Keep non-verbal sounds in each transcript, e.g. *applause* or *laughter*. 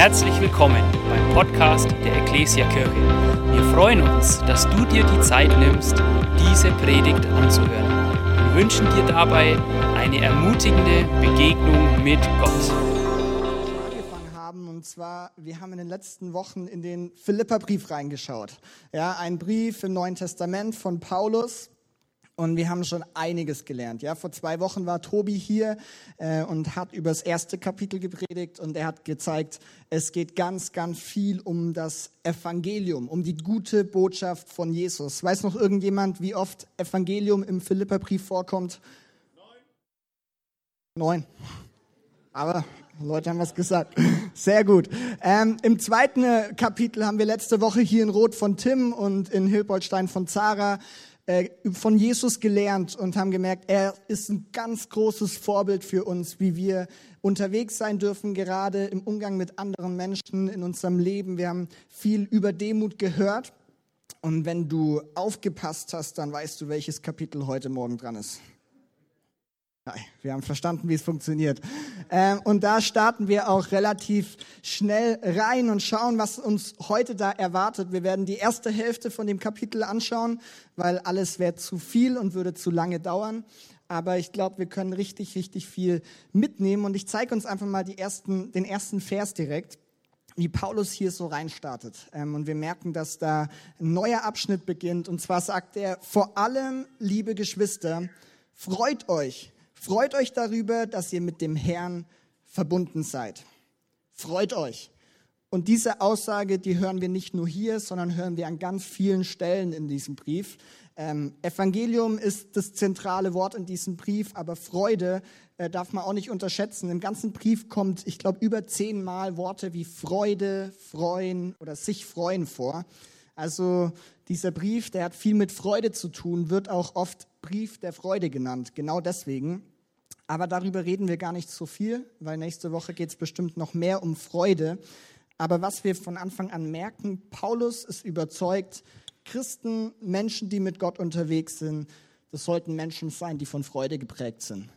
Herzlich willkommen beim Podcast der Ecclesia Kirche. Wir freuen uns, dass du dir die Zeit nimmst, diese Predigt anzuhören. Wir wünschen dir dabei eine ermutigende Begegnung mit Gott. Und zwar, wir haben in den letzten Wochen in den Philipperbrief reingeschaut. Ja, ein Brief im Neuen Testament von Paulus. Und wir haben schon einiges gelernt. Ja, vor zwei Wochen war Tobi hier äh, und hat über das erste Kapitel gepredigt und er hat gezeigt, es geht ganz, ganz viel um das Evangelium, um die gute Botschaft von Jesus. Weiß noch irgendjemand, wie oft Evangelium im Philipperbrief vorkommt? Neun. Neun. Aber Leute haben was gesagt. *laughs* Sehr gut. Ähm, Im zweiten äh, Kapitel haben wir letzte Woche hier in Rot von Tim und in Hilboldstein von Zara von Jesus gelernt und haben gemerkt, er ist ein ganz großes Vorbild für uns, wie wir unterwegs sein dürfen, gerade im Umgang mit anderen Menschen in unserem Leben. Wir haben viel über Demut gehört. Und wenn du aufgepasst hast, dann weißt du, welches Kapitel heute Morgen dran ist. Hi, wir haben verstanden, wie es funktioniert. Ähm, und da starten wir auch relativ schnell rein und schauen, was uns heute da erwartet. Wir werden die erste Hälfte von dem Kapitel anschauen, weil alles wäre zu viel und würde zu lange dauern. Aber ich glaube, wir können richtig, richtig viel mitnehmen. Und ich zeige uns einfach mal die ersten, den ersten Vers direkt wie Paulus hier so reinstartet. Ähm, und wir merken, dass da ein neuer Abschnitt beginnt. Und zwar sagt er, vor allem, liebe Geschwister, freut euch, Freut euch darüber, dass ihr mit dem Herrn verbunden seid. Freut euch. Und diese Aussage, die hören wir nicht nur hier, sondern hören wir an ganz vielen Stellen in diesem Brief. Ähm, Evangelium ist das zentrale Wort in diesem Brief, aber Freude äh, darf man auch nicht unterschätzen. Im ganzen Brief kommt, ich glaube, über zehnmal Worte wie Freude, freuen oder sich freuen vor. Also dieser Brief, der hat viel mit Freude zu tun, wird auch oft Brief der Freude genannt. Genau deswegen. Aber darüber reden wir gar nicht so viel, weil nächste Woche geht es bestimmt noch mehr um Freude. Aber was wir von Anfang an merken, Paulus ist überzeugt, Christen, Menschen, die mit Gott unterwegs sind, das sollten Menschen sein, die von Freude geprägt sind.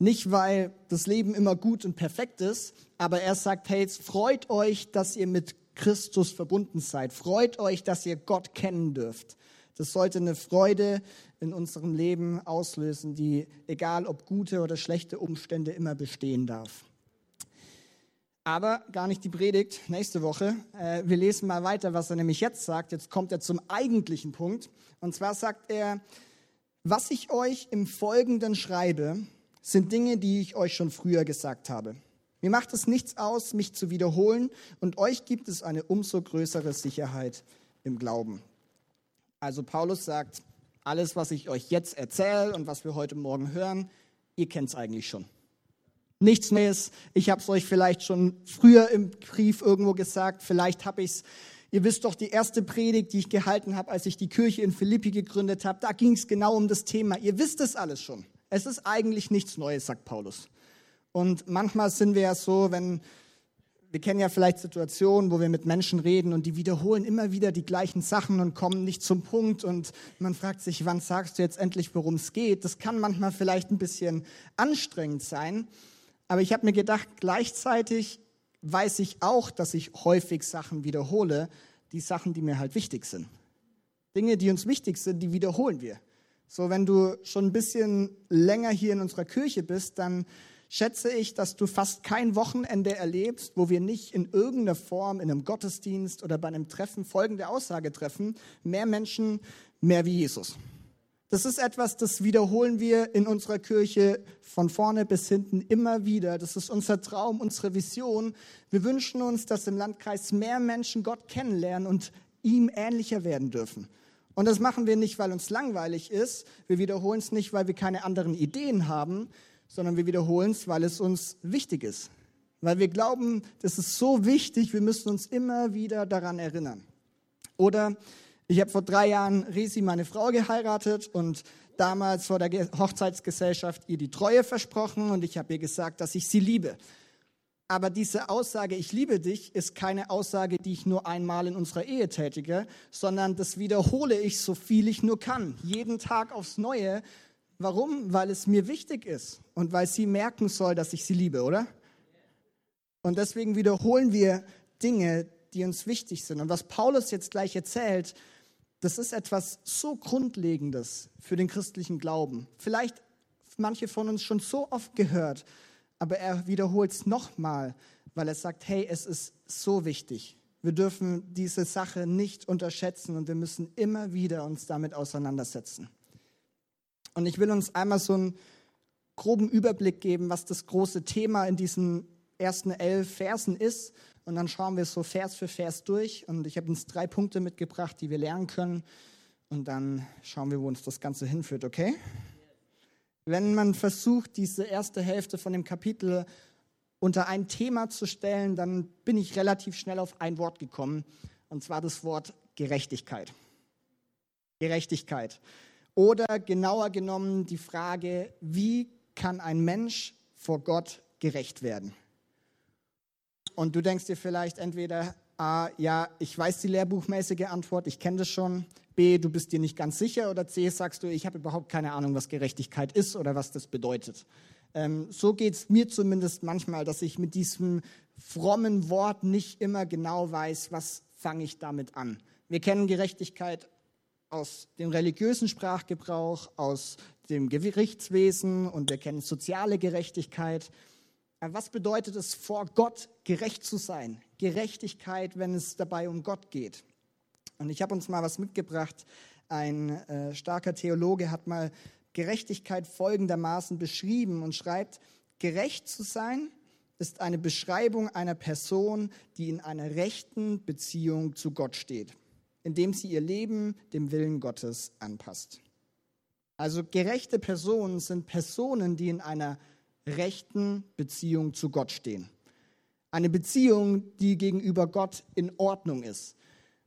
Nicht, weil das Leben immer gut und perfekt ist, aber er sagt, hey, freut euch, dass ihr mit Christus verbunden seid. Freut euch, dass ihr Gott kennen dürft. Das sollte eine Freude in unserem Leben auslösen, die, egal ob gute oder schlechte Umstände, immer bestehen darf. Aber gar nicht die Predigt nächste Woche. Äh, wir lesen mal weiter, was er nämlich jetzt sagt. Jetzt kommt er zum eigentlichen Punkt. Und zwar sagt er, was ich euch im Folgenden schreibe, sind Dinge, die ich euch schon früher gesagt habe. Mir macht es nichts aus, mich zu wiederholen, und euch gibt es eine umso größere Sicherheit im Glauben. Also Paulus sagt, alles, was ich euch jetzt erzähle und was wir heute Morgen hören, ihr kennt es eigentlich schon. Nichts Neues. Ich habe es euch vielleicht schon früher im Brief irgendwo gesagt. Vielleicht habe ich es. Ihr wisst doch, die erste Predigt, die ich gehalten habe, als ich die Kirche in Philippi gegründet habe, da ging es genau um das Thema. Ihr wisst es alles schon. Es ist eigentlich nichts Neues, sagt Paulus. Und manchmal sind wir ja so, wenn wir kennen ja vielleicht Situationen, wo wir mit Menschen reden und die wiederholen immer wieder die gleichen Sachen und kommen nicht zum Punkt und man fragt sich, wann sagst du jetzt endlich, worum es geht? Das kann manchmal vielleicht ein bisschen anstrengend sein, aber ich habe mir gedacht, gleichzeitig weiß ich auch, dass ich häufig Sachen wiederhole, die Sachen, die mir halt wichtig sind. Dinge, die uns wichtig sind, die wiederholen wir. So, wenn du schon ein bisschen länger hier in unserer Kirche bist, dann schätze ich, dass du fast kein Wochenende erlebst, wo wir nicht in irgendeiner Form in einem Gottesdienst oder bei einem Treffen folgende Aussage treffen, mehr Menschen, mehr wie Jesus. Das ist etwas, das wiederholen wir in unserer Kirche von vorne bis hinten immer wieder. Das ist unser Traum, unsere Vision. Wir wünschen uns, dass im Landkreis mehr Menschen Gott kennenlernen und ihm ähnlicher werden dürfen. Und das machen wir nicht, weil uns langweilig ist. Wir wiederholen es nicht, weil wir keine anderen Ideen haben, sondern wir wiederholen es, weil es uns wichtig ist. Weil wir glauben, das ist so wichtig, wir müssen uns immer wieder daran erinnern. Oder ich habe vor drei Jahren Resi, meine Frau, geheiratet und damals vor der Hochzeitsgesellschaft ihr die Treue versprochen und ich habe ihr gesagt, dass ich sie liebe. Aber diese Aussage, ich liebe dich, ist keine Aussage, die ich nur einmal in unserer Ehe tätige, sondern das wiederhole ich so viel ich nur kann. Jeden Tag aufs Neue, Warum? Weil es mir wichtig ist und weil sie merken soll, dass ich sie liebe, oder? Und deswegen wiederholen wir Dinge, die uns wichtig sind. Und was Paulus jetzt gleich erzählt, das ist etwas so Grundlegendes für den christlichen Glauben. Vielleicht manche von uns schon so oft gehört, aber er wiederholt es nochmal, weil er sagt, hey, es ist so wichtig. Wir dürfen diese Sache nicht unterschätzen und wir müssen immer wieder uns damit auseinandersetzen. Und ich will uns einmal so einen groben Überblick geben, was das große Thema in diesen ersten elf Versen ist. Und dann schauen wir so Vers für Vers durch. Und ich habe uns drei Punkte mitgebracht, die wir lernen können. Und dann schauen wir, wo uns das Ganze hinführt, okay? Wenn man versucht, diese erste Hälfte von dem Kapitel unter ein Thema zu stellen, dann bin ich relativ schnell auf ein Wort gekommen. Und zwar das Wort Gerechtigkeit. Gerechtigkeit. Oder genauer genommen die Frage, wie kann ein Mensch vor Gott gerecht werden? Und du denkst dir vielleicht entweder, A, ja, ich weiß die lehrbuchmäßige Antwort, ich kenne das schon. B, du bist dir nicht ganz sicher. Oder C, sagst du, ich habe überhaupt keine Ahnung, was Gerechtigkeit ist oder was das bedeutet. Ähm, so geht es mir zumindest manchmal, dass ich mit diesem frommen Wort nicht immer genau weiß, was fange ich damit an. Wir kennen Gerechtigkeit aus dem religiösen Sprachgebrauch, aus dem Gerichtswesen und wir kennen soziale Gerechtigkeit. Was bedeutet es, vor Gott gerecht zu sein? Gerechtigkeit, wenn es dabei um Gott geht. Und ich habe uns mal was mitgebracht. Ein äh, starker Theologe hat mal Gerechtigkeit folgendermaßen beschrieben und schreibt, gerecht zu sein ist eine Beschreibung einer Person, die in einer rechten Beziehung zu Gott steht indem sie ihr Leben dem Willen Gottes anpasst. Also gerechte Personen sind Personen, die in einer rechten Beziehung zu Gott stehen. Eine Beziehung, die gegenüber Gott in Ordnung ist.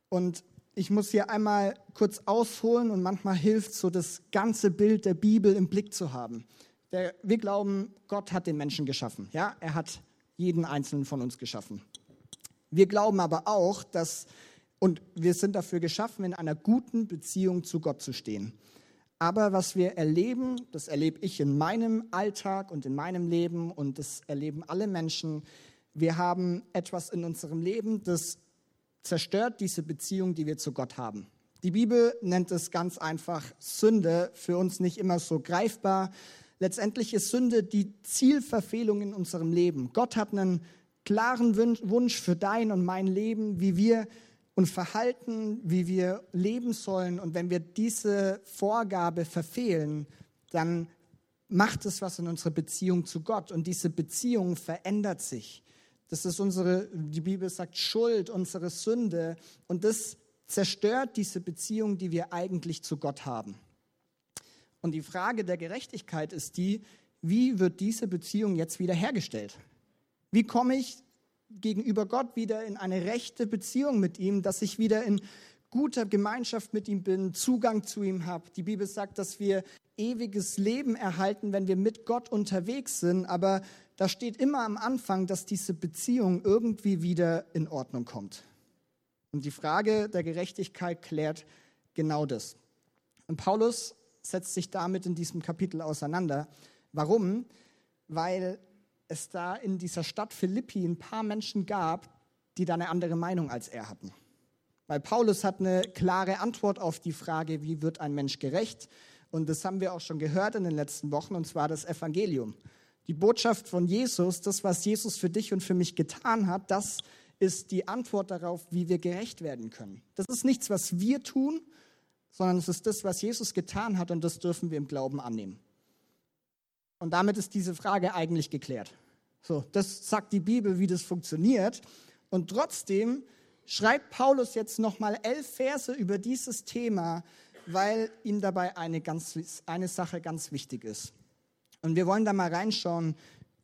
Und ich muss hier einmal kurz ausholen und manchmal hilft so das ganze Bild der Bibel im Blick zu haben. Wir glauben, Gott hat den Menschen geschaffen. Ja, er hat jeden einzelnen von uns geschaffen. Wir glauben aber auch, dass und wir sind dafür geschaffen, in einer guten Beziehung zu Gott zu stehen. Aber was wir erleben, das erlebe ich in meinem Alltag und in meinem Leben und das erleben alle Menschen. Wir haben etwas in unserem Leben, das zerstört diese Beziehung, die wir zu Gott haben. Die Bibel nennt es ganz einfach Sünde, für uns nicht immer so greifbar. Letztendlich ist Sünde die Zielverfehlung in unserem Leben. Gott hat einen klaren Wunsch für dein und mein Leben, wie wir und verhalten, wie wir leben sollen. Und wenn wir diese Vorgabe verfehlen, dann macht es was in unserer Beziehung zu Gott. Und diese Beziehung verändert sich. Das ist unsere, die Bibel sagt, Schuld, unsere Sünde. Und das zerstört diese Beziehung, die wir eigentlich zu Gott haben. Und die Frage der Gerechtigkeit ist die, wie wird diese Beziehung jetzt wiederhergestellt? Wie komme ich gegenüber Gott wieder in eine rechte Beziehung mit ihm, dass ich wieder in guter Gemeinschaft mit ihm bin, Zugang zu ihm habe. Die Bibel sagt, dass wir ewiges Leben erhalten, wenn wir mit Gott unterwegs sind, aber da steht immer am Anfang, dass diese Beziehung irgendwie wieder in Ordnung kommt. Und die Frage der Gerechtigkeit klärt genau das. Und Paulus setzt sich damit in diesem Kapitel auseinander. Warum? Weil es da in dieser Stadt Philippi ein paar Menschen gab, die da eine andere Meinung als er hatten. Weil Paulus hat eine klare Antwort auf die Frage, wie wird ein Mensch gerecht? Und das haben wir auch schon gehört in den letzten Wochen, und zwar das Evangelium. Die Botschaft von Jesus, das, was Jesus für dich und für mich getan hat, das ist die Antwort darauf, wie wir gerecht werden können. Das ist nichts, was wir tun, sondern es ist das, was Jesus getan hat, und das dürfen wir im Glauben annehmen. Und damit ist diese Frage eigentlich geklärt. So, das sagt die Bibel, wie das funktioniert. Und trotzdem schreibt Paulus jetzt nochmal elf Verse über dieses Thema, weil ihm dabei eine, ganz, eine Sache ganz wichtig ist. Und wir wollen da mal reinschauen,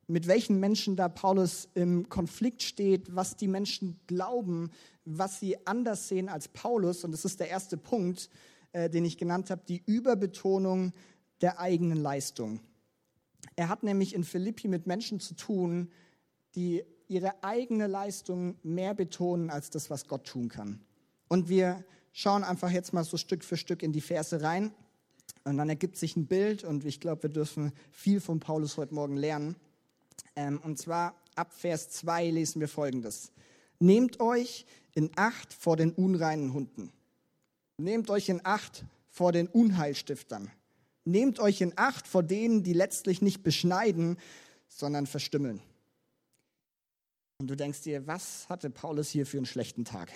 mit welchen Menschen da Paulus im Konflikt steht, was die Menschen glauben, was sie anders sehen als Paulus. Und das ist der erste Punkt, äh, den ich genannt habe, die Überbetonung der eigenen Leistung. Er hat nämlich in Philippi mit Menschen zu tun, die ihre eigene Leistung mehr betonen als das, was Gott tun kann. Und wir schauen einfach jetzt mal so Stück für Stück in die Verse rein. Und dann ergibt sich ein Bild und ich glaube, wir dürfen viel von Paulus heute Morgen lernen. Ähm, und zwar ab Vers 2 lesen wir folgendes. nehmt euch in Acht vor den unreinen Hunden. Nehmt euch in Acht vor den Unheilstiftern. Nehmt euch in Acht vor denen, die letztlich nicht beschneiden, sondern verstümmeln. Und du denkst dir, was hatte Paulus hier für einen schlechten Tag?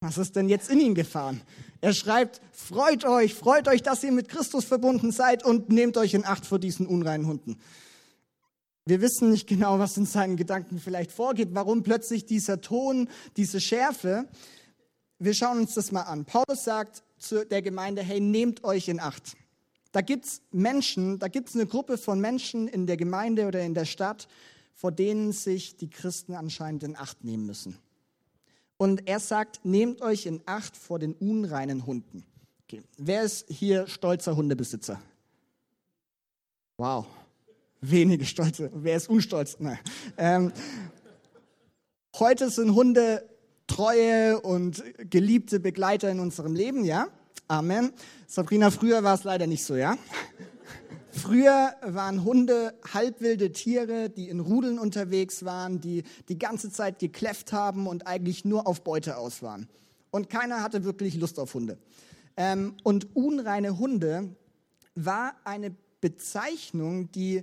Was ist denn jetzt in ihn gefahren? Er schreibt, freut euch, freut euch, dass ihr mit Christus verbunden seid und nehmt euch in Acht vor diesen unreinen Hunden. Wir wissen nicht genau, was in seinen Gedanken vielleicht vorgeht, warum plötzlich dieser Ton, diese Schärfe. Wir schauen uns das mal an. Paulus sagt zu der Gemeinde, hey, nehmt euch in Acht. Da gibt es Menschen, da gibt es eine Gruppe von Menschen in der Gemeinde oder in der Stadt, vor denen sich die Christen anscheinend in Acht nehmen müssen. Und er sagt, nehmt euch in Acht vor den unreinen Hunden. Okay. Wer ist hier stolzer Hundebesitzer? Wow, wenige Stolze. Wer ist unstolz? Nein. Ähm, heute sind Hunde treue und geliebte Begleiter in unserem Leben, ja? Amen. Sabrina, früher war es leider nicht so, ja? *laughs* Früher waren Hunde halbwilde Tiere, die in Rudeln unterwegs waren, die die ganze Zeit gekläfft haben und eigentlich nur auf Beute aus waren. Und keiner hatte wirklich Lust auf Hunde. Ähm, und unreine Hunde war eine Bezeichnung, die,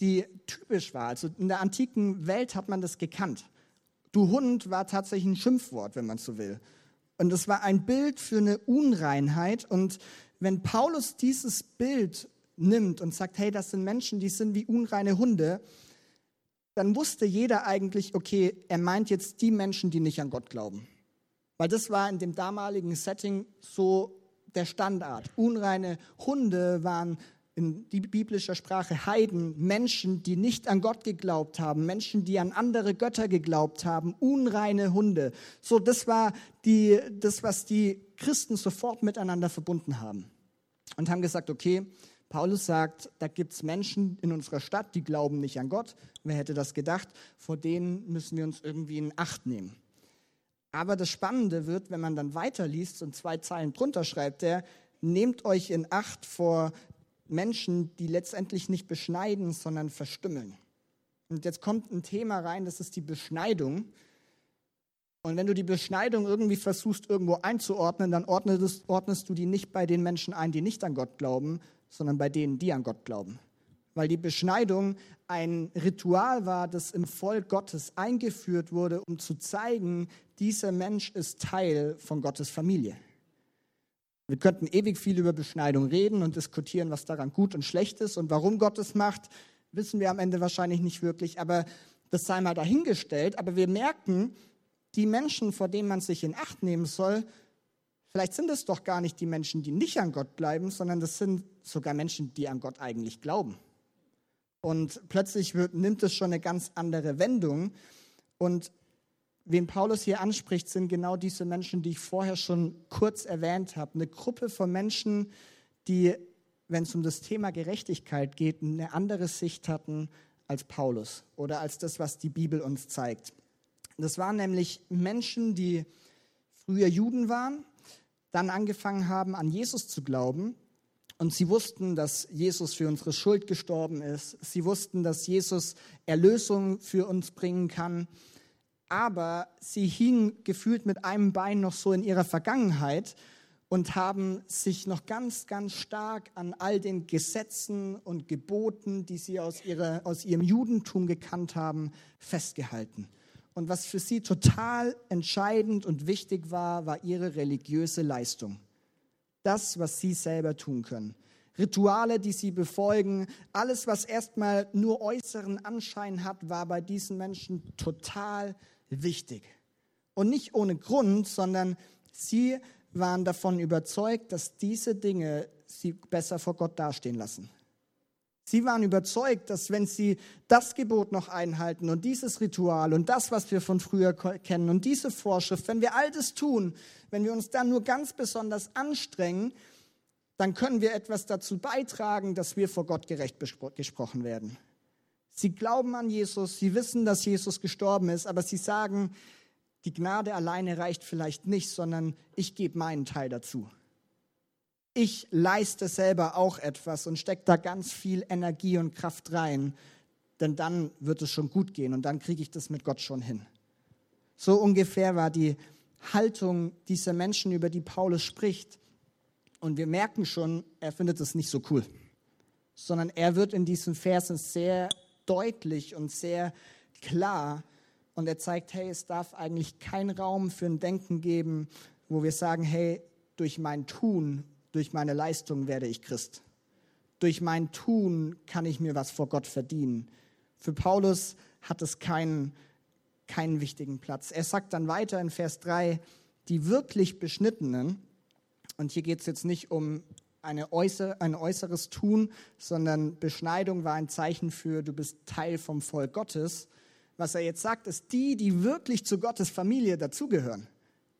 die typisch war. Also in der antiken Welt hat man das gekannt. Du Hund war tatsächlich ein Schimpfwort, wenn man so will. Und es war ein Bild für eine Unreinheit. Und wenn Paulus dieses Bild nimmt und sagt, hey, das sind Menschen, die sind wie unreine Hunde, dann wusste jeder eigentlich, okay, er meint jetzt die Menschen, die nicht an Gott glauben. Weil das war in dem damaligen Setting so der Standard. Unreine Hunde waren in biblischer Sprache Heiden, Menschen, die nicht an Gott geglaubt haben, Menschen, die an andere Götter geglaubt haben, unreine Hunde. So, das war die, das, was die Christen sofort miteinander verbunden haben. Und haben gesagt, okay, Paulus sagt, da gibt es Menschen in unserer Stadt, die glauben nicht an Gott. Wer hätte das gedacht? Vor denen müssen wir uns irgendwie in Acht nehmen. Aber das Spannende wird, wenn man dann weiterliest und zwei Zeilen drunter schreibt, er, nehmt euch in Acht vor Menschen, die letztendlich nicht beschneiden, sondern verstümmeln. Und jetzt kommt ein Thema rein, das ist die Beschneidung. Und wenn du die Beschneidung irgendwie versuchst, irgendwo einzuordnen, dann ordnest, ordnest du die nicht bei den Menschen ein, die nicht an Gott glauben, sondern bei denen, die an Gott glauben. Weil die Beschneidung ein Ritual war, das im Volk Gottes eingeführt wurde, um zu zeigen, dieser Mensch ist Teil von Gottes Familie. Wir könnten ewig viel über Beschneidung reden und diskutieren, was daran gut und schlecht ist und warum Gott es macht, wissen wir am Ende wahrscheinlich nicht wirklich, aber das sei mal dahingestellt. Aber wir merken, die Menschen, vor denen man sich in Acht nehmen soll, Vielleicht sind es doch gar nicht die Menschen, die nicht an Gott bleiben, sondern das sind sogar Menschen, die an Gott eigentlich glauben. Und plötzlich wird, nimmt es schon eine ganz andere Wendung. Und wen Paulus hier anspricht, sind genau diese Menschen, die ich vorher schon kurz erwähnt habe. Eine Gruppe von Menschen, die, wenn es um das Thema Gerechtigkeit geht, eine andere Sicht hatten als Paulus oder als das, was die Bibel uns zeigt. Das waren nämlich Menschen, die früher Juden waren, dann angefangen haben, an Jesus zu glauben. Und sie wussten, dass Jesus für unsere Schuld gestorben ist. Sie wussten, dass Jesus Erlösung für uns bringen kann. Aber sie hingen gefühlt mit einem Bein noch so in ihrer Vergangenheit und haben sich noch ganz, ganz stark an all den Gesetzen und Geboten, die sie aus, ihrer, aus ihrem Judentum gekannt haben, festgehalten. Und was für sie total entscheidend und wichtig war, war ihre religiöse Leistung. Das, was sie selber tun können. Rituale, die sie befolgen, alles, was erstmal nur äußeren Anschein hat, war bei diesen Menschen total wichtig. Und nicht ohne Grund, sondern sie waren davon überzeugt, dass diese Dinge sie besser vor Gott dastehen lassen. Sie waren überzeugt, dass wenn sie das Gebot noch einhalten und dieses Ritual und das, was wir von früher kennen und diese Vorschrift, wenn wir all das tun, wenn wir uns dann nur ganz besonders anstrengen, dann können wir etwas dazu beitragen, dass wir vor Gott gerecht gesprochen werden. Sie glauben an Jesus, sie wissen, dass Jesus gestorben ist, aber sie sagen, die Gnade alleine reicht vielleicht nicht, sondern ich gebe meinen Teil dazu ich leiste selber auch etwas und stecke da ganz viel Energie und Kraft rein, denn dann wird es schon gut gehen und dann kriege ich das mit Gott schon hin. So ungefähr war die Haltung dieser Menschen, über die Paulus spricht. Und wir merken schon, er findet es nicht so cool, sondern er wird in diesen Versen sehr deutlich und sehr klar und er zeigt, hey, es darf eigentlich keinen Raum für ein Denken geben, wo wir sagen, hey, durch mein Tun, durch meine Leistung werde ich Christ. Durch mein Tun kann ich mir was vor Gott verdienen. Für Paulus hat es keinen, keinen wichtigen Platz. Er sagt dann weiter in Vers 3, die wirklich Beschnittenen, und hier geht es jetzt nicht um eine äußer, ein äußeres Tun, sondern Beschneidung war ein Zeichen für, du bist Teil vom Volk Gottes. Was er jetzt sagt, ist die, die wirklich zu Gottes Familie dazugehören.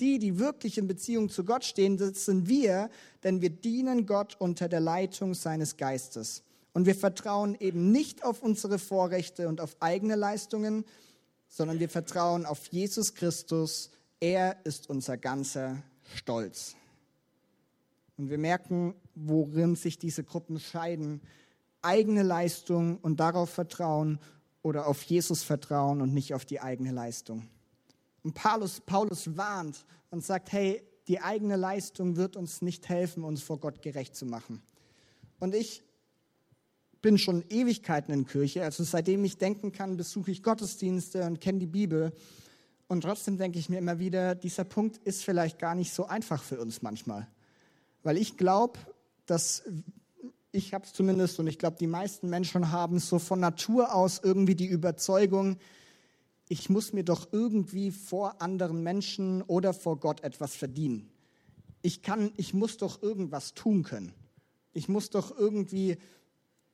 Die, die wirklich in Beziehung zu Gott stehen, das sind wir, denn wir dienen Gott unter der Leitung seines Geistes. Und wir vertrauen eben nicht auf unsere Vorrechte und auf eigene Leistungen, sondern wir vertrauen auf Jesus Christus. Er ist unser ganzer Stolz. Und wir merken, worin sich diese Gruppen scheiden. Eigene Leistung und darauf vertrauen oder auf Jesus vertrauen und nicht auf die eigene Leistung. Und Paulus, Paulus warnt und sagt, hey, die eigene Leistung wird uns nicht helfen, uns vor Gott gerecht zu machen. Und ich bin schon Ewigkeiten in Kirche, also seitdem ich denken kann, besuche ich Gottesdienste und kenne die Bibel. Und trotzdem denke ich mir immer wieder, dieser Punkt ist vielleicht gar nicht so einfach für uns manchmal. Weil ich glaube, dass ich habe es zumindest und ich glaube, die meisten Menschen haben so von Natur aus irgendwie die Überzeugung, ich muss mir doch irgendwie vor anderen Menschen oder vor Gott etwas verdienen. Ich kann, ich muss doch irgendwas tun können. Ich muss doch irgendwie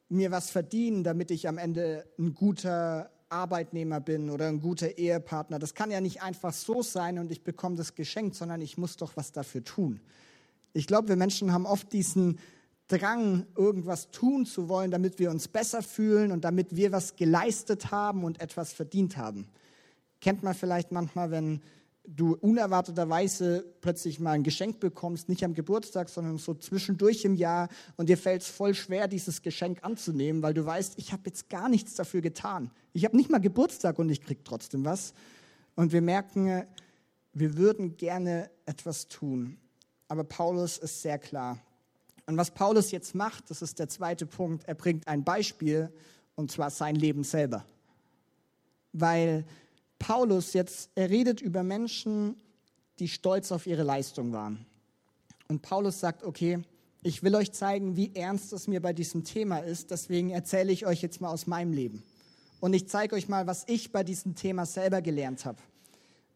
mir was verdienen, damit ich am Ende ein guter Arbeitnehmer bin oder ein guter Ehepartner. Das kann ja nicht einfach so sein und ich bekomme das geschenkt, sondern ich muss doch was dafür tun. Ich glaube, wir Menschen haben oft diesen Drang, irgendwas tun zu wollen, damit wir uns besser fühlen und damit wir was geleistet haben und etwas verdient haben. Kennt man vielleicht manchmal, wenn du unerwarteterweise plötzlich mal ein Geschenk bekommst, nicht am Geburtstag, sondern so zwischendurch im Jahr und dir fällt es voll schwer, dieses Geschenk anzunehmen, weil du weißt, ich habe jetzt gar nichts dafür getan. Ich habe nicht mal Geburtstag und ich krieg trotzdem was. Und wir merken, wir würden gerne etwas tun aber Paulus ist sehr klar. Und was Paulus jetzt macht, das ist der zweite Punkt, er bringt ein Beispiel, und zwar sein Leben selber. Weil Paulus jetzt, er redet über Menschen, die stolz auf ihre Leistung waren. Und Paulus sagt, okay, ich will euch zeigen, wie ernst es mir bei diesem Thema ist, deswegen erzähle ich euch jetzt mal aus meinem Leben. Und ich zeige euch mal, was ich bei diesem Thema selber gelernt habe.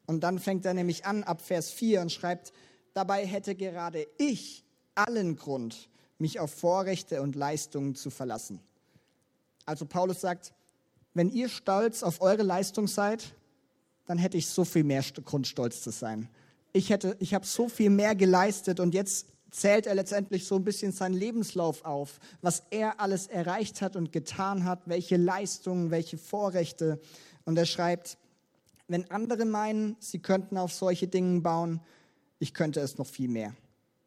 Und dann fängt er nämlich an ab Vers 4 und schreibt, Dabei hätte gerade ich allen Grund, mich auf Vorrechte und Leistungen zu verlassen. Also Paulus sagt, wenn ihr stolz auf eure Leistung seid, dann hätte ich so viel mehr Grund, stolz zu sein. Ich, ich habe so viel mehr geleistet und jetzt zählt er letztendlich so ein bisschen seinen Lebenslauf auf, was er alles erreicht hat und getan hat, welche Leistungen, welche Vorrechte. Und er schreibt, wenn andere meinen, sie könnten auf solche Dinge bauen, ich könnte es noch viel mehr.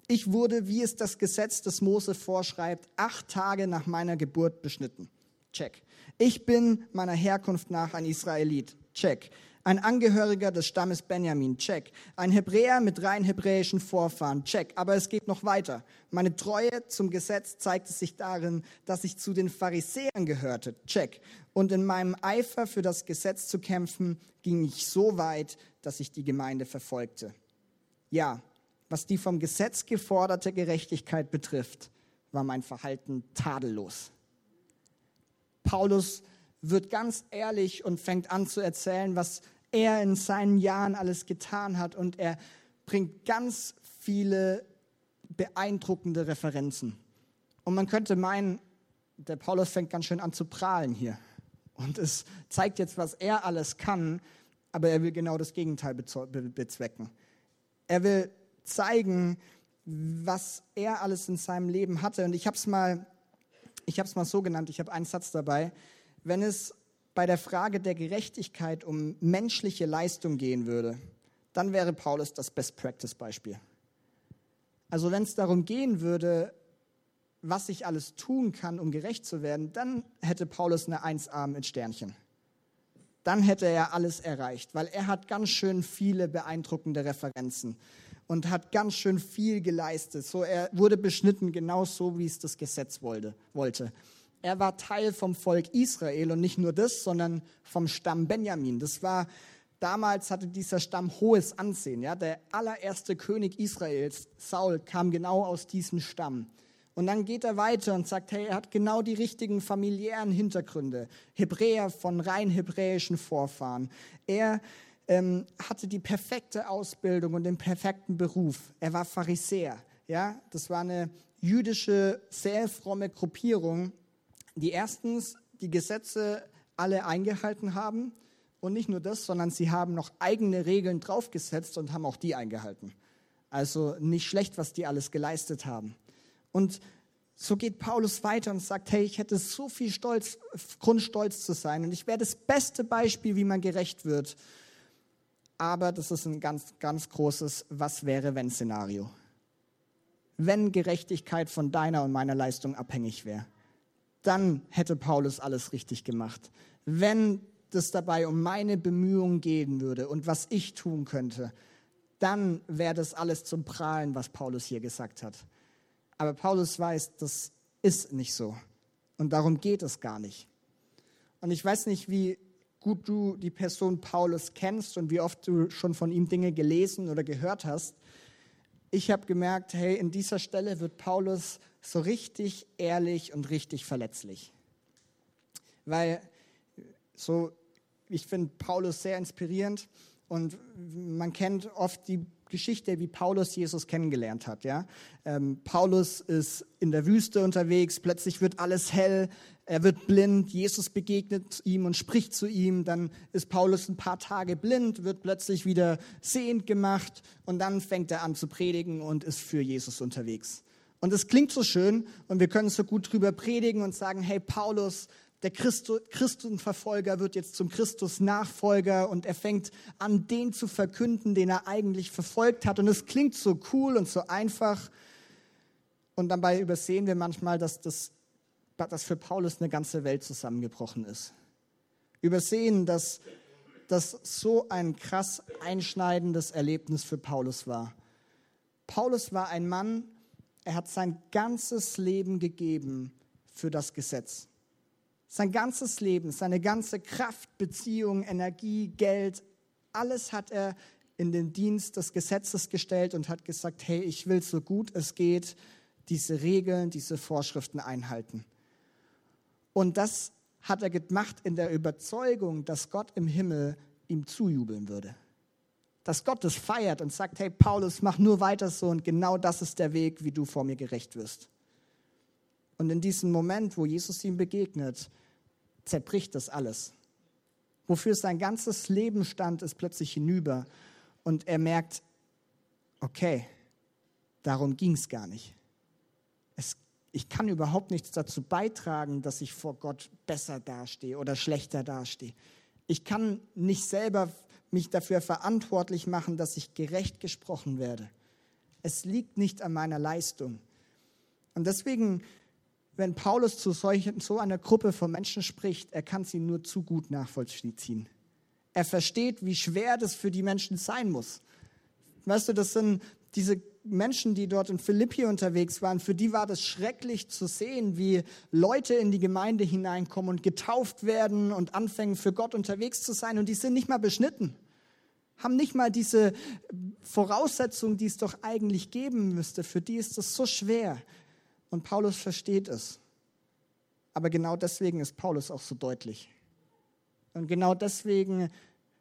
Ich wurde, wie es das Gesetz des Mose vorschreibt, acht Tage nach meiner Geburt beschnitten. Check. Ich bin meiner Herkunft nach ein Israelit. Check. Ein Angehöriger des Stammes Benjamin. Check. Ein Hebräer mit rein hebräischen Vorfahren. Check. Aber es geht noch weiter. Meine Treue zum Gesetz zeigte sich darin, dass ich zu den Pharisäern gehörte. Check. Und in meinem Eifer für das Gesetz zu kämpfen, ging ich so weit, dass ich die Gemeinde verfolgte. Ja, was die vom Gesetz geforderte Gerechtigkeit betrifft, war mein Verhalten tadellos. Paulus wird ganz ehrlich und fängt an zu erzählen, was er in seinen Jahren alles getan hat und er bringt ganz viele beeindruckende Referenzen. Und man könnte meinen, der Paulus fängt ganz schön an zu prahlen hier. Und es zeigt jetzt, was er alles kann, aber er will genau das Gegenteil bezwecken. Er will zeigen, was er alles in seinem Leben hatte. Und ich habe es mal, mal so genannt. Ich habe einen Satz dabei. Wenn es bei der Frage der Gerechtigkeit um menschliche Leistung gehen würde, dann wäre Paulus das Best Practice Beispiel. Also wenn es darum gehen würde, was ich alles tun kann, um gerecht zu werden, dann hätte Paulus eine 1a mit Sternchen dann hätte er alles erreicht, weil er hat ganz schön viele beeindruckende Referenzen und hat ganz schön viel geleistet. So, er wurde beschnitten genau so, wie es das Gesetz wollte. wollte. Er war Teil vom Volk Israel und nicht nur das, sondern vom Stamm Benjamin. Das war damals hatte dieser Stamm hohes Ansehen. Ja? Der allererste König Israels, Saul, kam genau aus diesem Stamm. Und dann geht er weiter und sagt, hey, er hat genau die richtigen familiären Hintergründe. Hebräer von rein hebräischen Vorfahren. Er ähm, hatte die perfekte Ausbildung und den perfekten Beruf. Er war Pharisäer. Ja, das war eine jüdische, sehr fromme Gruppierung, die erstens die Gesetze alle eingehalten haben und nicht nur das, sondern sie haben noch eigene Regeln draufgesetzt und haben auch die eingehalten. Also nicht schlecht, was die alles geleistet haben. Und so geht Paulus weiter und sagt, hey, ich hätte so viel Stolz, Grund stolz zu sein und ich wäre das beste Beispiel, wie man gerecht wird. Aber das ist ein ganz, ganz großes Was wäre wenn Szenario. Wenn Gerechtigkeit von deiner und meiner Leistung abhängig wäre, dann hätte Paulus alles richtig gemacht. Wenn es dabei um meine Bemühungen gehen würde und was ich tun könnte, dann wäre das alles zum Prahlen, was Paulus hier gesagt hat. Aber Paulus weiß, das ist nicht so. Und darum geht es gar nicht. Und ich weiß nicht, wie gut du die Person Paulus kennst und wie oft du schon von ihm Dinge gelesen oder gehört hast. Ich habe gemerkt, hey, in dieser Stelle wird Paulus so richtig ehrlich und richtig verletzlich. Weil so, ich finde Paulus sehr inspirierend und man kennt oft die Geschichte, wie Paulus Jesus kennengelernt hat. Ja? Ähm, Paulus ist in der Wüste unterwegs, plötzlich wird alles hell, er wird blind, Jesus begegnet ihm und spricht zu ihm, dann ist Paulus ein paar Tage blind, wird plötzlich wieder sehend gemacht und dann fängt er an zu predigen und ist für Jesus unterwegs. Und es klingt so schön und wir können so gut drüber predigen und sagen, hey Paulus, der Christenverfolger wird jetzt zum Christus-Nachfolger und er fängt an, den zu verkünden, den er eigentlich verfolgt hat. Und es klingt so cool und so einfach. Und dabei übersehen wir manchmal, dass, das, dass für Paulus eine ganze Welt zusammengebrochen ist. Übersehen, dass das so ein krass einschneidendes Erlebnis für Paulus war. Paulus war ein Mann, er hat sein ganzes Leben gegeben für das Gesetz. Sein ganzes Leben, seine ganze Kraft, Beziehung, Energie, Geld, alles hat er in den Dienst des Gesetzes gestellt und hat gesagt, hey, ich will so gut es geht diese Regeln, diese Vorschriften einhalten. Und das hat er gemacht in der Überzeugung, dass Gott im Himmel ihm zujubeln würde. Dass Gott es feiert und sagt, hey Paulus, mach nur weiter so und genau das ist der Weg, wie du vor mir gerecht wirst. Und in diesem Moment, wo Jesus ihm begegnet, zerbricht das alles. Wofür sein ganzes Leben stand, ist plötzlich hinüber. Und er merkt, okay, darum ging es gar nicht. Es, ich kann überhaupt nichts dazu beitragen, dass ich vor Gott besser dastehe oder schlechter dastehe. Ich kann nicht selber mich dafür verantwortlich machen, dass ich gerecht gesprochen werde. Es liegt nicht an meiner Leistung. Und deswegen wenn Paulus zu solchen, so einer Gruppe von Menschen spricht, er kann sie nur zu gut nachvollziehen. Er versteht, wie schwer das für die Menschen sein muss. Weißt du, das sind diese Menschen, die dort in Philippi unterwegs waren, für die war das schrecklich zu sehen, wie Leute in die Gemeinde hineinkommen und getauft werden und anfangen für Gott unterwegs zu sein und die sind nicht mal beschnitten, haben nicht mal diese Voraussetzung, die es doch eigentlich geben müsste. Für die ist das so schwer. Und Paulus versteht es. Aber genau deswegen ist Paulus auch so deutlich. Und genau deswegen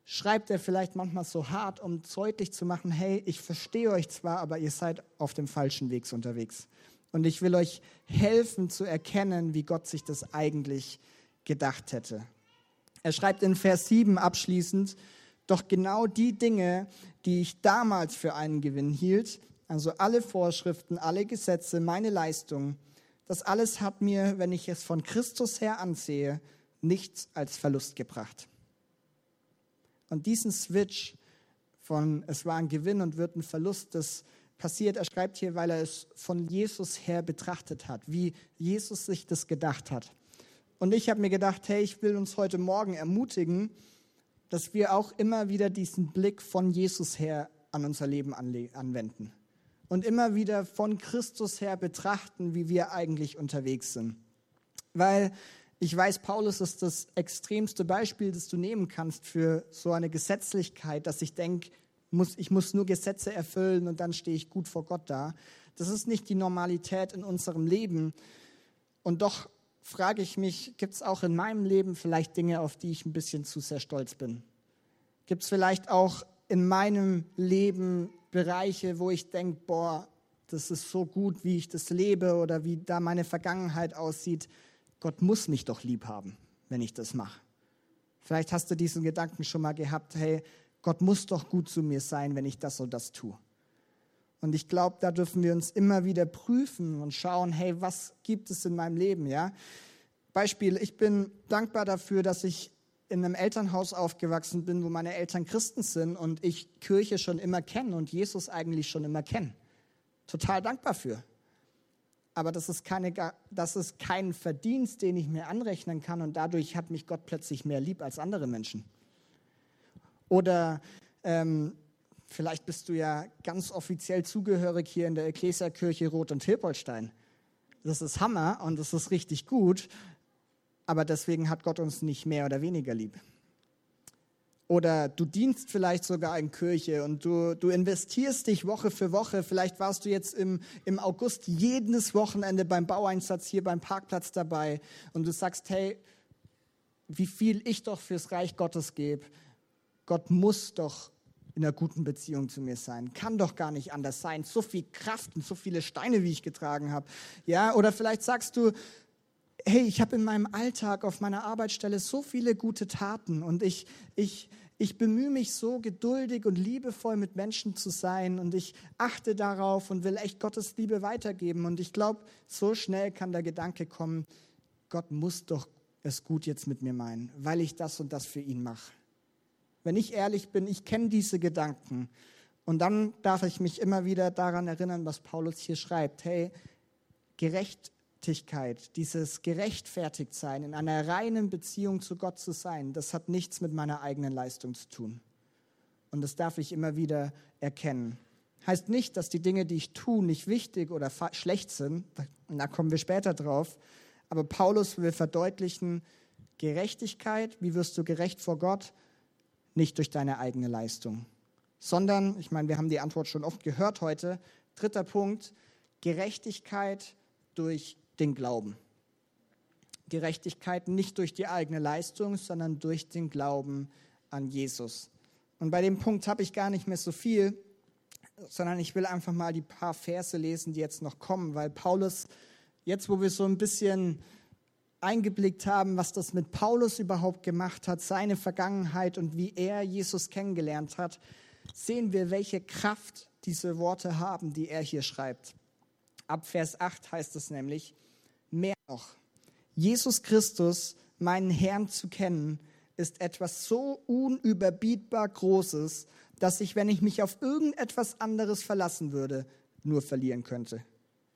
schreibt er vielleicht manchmal so hart, um deutlich zu machen, hey, ich verstehe euch zwar, aber ihr seid auf dem falschen Weg unterwegs. Und ich will euch helfen zu erkennen, wie Gott sich das eigentlich gedacht hätte. Er schreibt in Vers 7 abschließend, doch genau die Dinge, die ich damals für einen Gewinn hielt, also alle Vorschriften, alle Gesetze, meine Leistung, das alles hat mir, wenn ich es von Christus her ansehe, nichts als Verlust gebracht. Und diesen Switch von es war ein Gewinn und wird ein Verlust, das passiert, er schreibt hier, weil er es von Jesus her betrachtet hat, wie Jesus sich das gedacht hat. Und ich habe mir gedacht, hey, ich will uns heute Morgen ermutigen, dass wir auch immer wieder diesen Blick von Jesus her an unser Leben anwenden und immer wieder von Christus her betrachten, wie wir eigentlich unterwegs sind. Weil ich weiß, Paulus ist das extremste Beispiel, das du nehmen kannst für so eine Gesetzlichkeit, dass ich denke, muss, ich muss nur Gesetze erfüllen und dann stehe ich gut vor Gott da. Das ist nicht die Normalität in unserem Leben. Und doch frage ich mich, gibt es auch in meinem Leben vielleicht Dinge, auf die ich ein bisschen zu sehr stolz bin? Gibt es vielleicht auch in meinem Leben Bereiche, wo ich denke, boah, das ist so gut, wie ich das lebe oder wie da meine Vergangenheit aussieht. Gott muss mich doch lieb haben, wenn ich das mache. Vielleicht hast du diesen Gedanken schon mal gehabt, hey, Gott muss doch gut zu mir sein, wenn ich das und das tue. Und ich glaube, da dürfen wir uns immer wieder prüfen und schauen, hey, was gibt es in meinem Leben, ja? Beispiel, ich bin dankbar dafür, dass ich in einem Elternhaus aufgewachsen bin, wo meine Eltern Christen sind und ich Kirche schon immer kenne und Jesus eigentlich schon immer kenne. Total dankbar für. Aber das ist, keine, das ist kein Verdienst, den ich mir anrechnen kann und dadurch hat mich Gott plötzlich mehr lieb als andere Menschen. Oder ähm, vielleicht bist du ja ganz offiziell zugehörig hier in der Ecclesia-Kirche Rot und Hilpolstein. Das ist Hammer und das ist richtig gut aber deswegen hat Gott uns nicht mehr oder weniger lieb. Oder du dienst vielleicht sogar in Kirche und du, du investierst dich Woche für Woche. Vielleicht warst du jetzt im, im August jedes Wochenende beim Baueinsatz hier beim Parkplatz dabei und du sagst, hey, wie viel ich doch fürs Reich Gottes gebe. Gott muss doch in einer guten Beziehung zu mir sein. Kann doch gar nicht anders sein. So viel Kraft und so viele Steine, wie ich getragen habe. Ja, oder vielleicht sagst du, hey, ich habe in meinem Alltag auf meiner Arbeitsstelle so viele gute Taten und ich, ich, ich bemühe mich so geduldig und liebevoll mit Menschen zu sein und ich achte darauf und will echt Gottes Liebe weitergeben. Und ich glaube, so schnell kann der Gedanke kommen, Gott muss doch es gut jetzt mit mir meinen, weil ich das und das für ihn mache. Wenn ich ehrlich bin, ich kenne diese Gedanken. Und dann darf ich mich immer wieder daran erinnern, was Paulus hier schreibt. Hey, gerecht Gerechtigkeit, dieses Gerechtfertigtsein, in einer reinen Beziehung zu Gott zu sein, das hat nichts mit meiner eigenen Leistung zu tun. Und das darf ich immer wieder erkennen. Heißt nicht, dass die Dinge, die ich tue, nicht wichtig oder schlecht sind. Da kommen wir später drauf. Aber Paulus will verdeutlichen, Gerechtigkeit, wie wirst du gerecht vor Gott? Nicht durch deine eigene Leistung, sondern, ich meine, wir haben die Antwort schon oft gehört heute. Dritter Punkt, Gerechtigkeit durch den Glauben. Gerechtigkeit nicht durch die eigene Leistung, sondern durch den Glauben an Jesus. Und bei dem Punkt habe ich gar nicht mehr so viel, sondern ich will einfach mal die paar Verse lesen, die jetzt noch kommen, weil Paulus, jetzt wo wir so ein bisschen eingeblickt haben, was das mit Paulus überhaupt gemacht hat, seine Vergangenheit und wie er Jesus kennengelernt hat, sehen wir, welche Kraft diese Worte haben, die er hier schreibt. Ab Vers 8 heißt es nämlich, noch, Jesus Christus, meinen Herrn zu kennen, ist etwas so unüberbietbar Großes, dass ich, wenn ich mich auf irgendetwas anderes verlassen würde, nur verlieren könnte.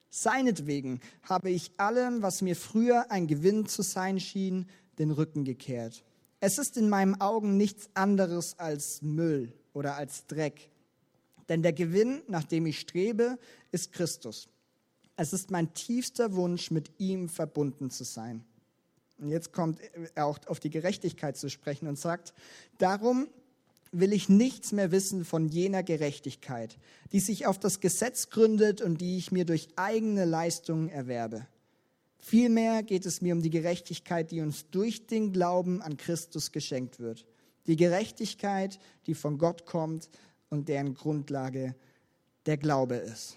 Seinetwegen habe ich allem, was mir früher ein Gewinn zu sein schien, den Rücken gekehrt. Es ist in meinen Augen nichts anderes als Müll oder als Dreck. Denn der Gewinn, nach dem ich strebe, ist Christus. Es ist mein tiefster Wunsch, mit ihm verbunden zu sein. Und jetzt kommt er auch auf die Gerechtigkeit zu sprechen und sagt, darum will ich nichts mehr wissen von jener Gerechtigkeit, die sich auf das Gesetz gründet und die ich mir durch eigene Leistungen erwerbe. Vielmehr geht es mir um die Gerechtigkeit, die uns durch den Glauben an Christus geschenkt wird. Die Gerechtigkeit, die von Gott kommt und deren Grundlage der Glaube ist.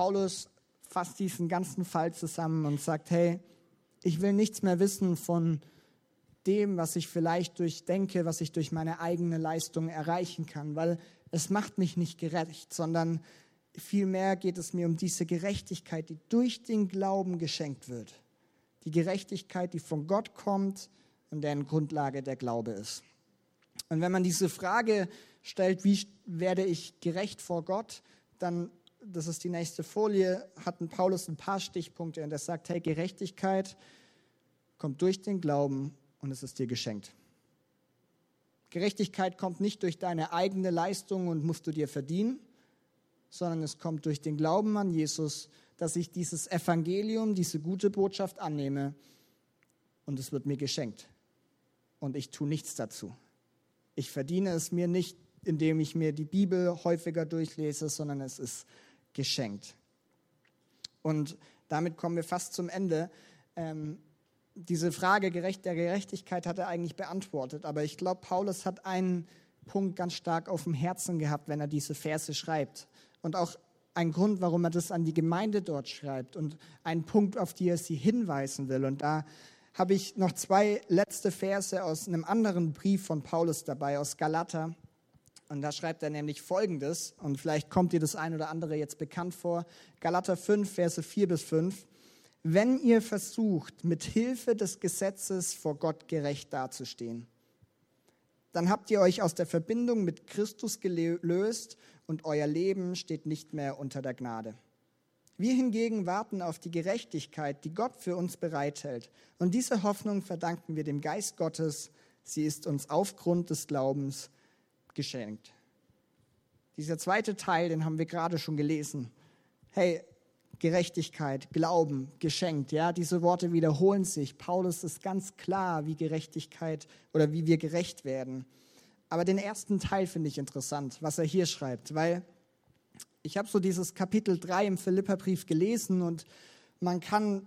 Paulus fasst diesen ganzen Fall zusammen und sagt, hey, ich will nichts mehr wissen von dem, was ich vielleicht durch denke, was ich durch meine eigene Leistung erreichen kann, weil es macht mich nicht gerecht, sondern vielmehr geht es mir um diese Gerechtigkeit, die durch den Glauben geschenkt wird. Die Gerechtigkeit, die von Gott kommt und deren Grundlage der Glaube ist. Und wenn man diese Frage stellt, wie werde ich gerecht vor Gott, dann das ist die nächste Folie, hat ein Paulus ein paar Stichpunkte und er sagt, hey, Gerechtigkeit kommt durch den Glauben und es ist dir geschenkt. Gerechtigkeit kommt nicht durch deine eigene Leistung und musst du dir verdienen, sondern es kommt durch den Glauben an Jesus, dass ich dieses Evangelium, diese gute Botschaft annehme und es wird mir geschenkt. Und ich tue nichts dazu. Ich verdiene es mir nicht, indem ich mir die Bibel häufiger durchlese, sondern es ist geschenkt. Und damit kommen wir fast zum Ende. Ähm, diese Frage der Gerechtigkeit hat er eigentlich beantwortet, aber ich glaube, Paulus hat einen Punkt ganz stark auf dem Herzen gehabt, wenn er diese Verse schreibt. Und auch ein Grund, warum er das an die Gemeinde dort schreibt und ein Punkt, auf die er sie hinweisen will. Und da habe ich noch zwei letzte Verse aus einem anderen Brief von Paulus dabei, aus Galater. Und da schreibt er nämlich Folgendes, und vielleicht kommt dir das ein oder andere jetzt bekannt vor. Galater 5, Verse 4 bis 5. Wenn ihr versucht, mit Hilfe des Gesetzes vor Gott gerecht dazustehen, dann habt ihr euch aus der Verbindung mit Christus gelöst und euer Leben steht nicht mehr unter der Gnade. Wir hingegen warten auf die Gerechtigkeit, die Gott für uns bereithält. Und diese Hoffnung verdanken wir dem Geist Gottes. Sie ist uns aufgrund des Glaubens geschenkt. Dieser zweite Teil, den haben wir gerade schon gelesen. Hey, Gerechtigkeit, Glauben, geschenkt. Ja, diese Worte wiederholen sich. Paulus ist ganz klar, wie Gerechtigkeit oder wie wir gerecht werden. Aber den ersten Teil finde ich interessant, was er hier schreibt, weil ich habe so dieses Kapitel 3 im Philipperbrief gelesen und man kann,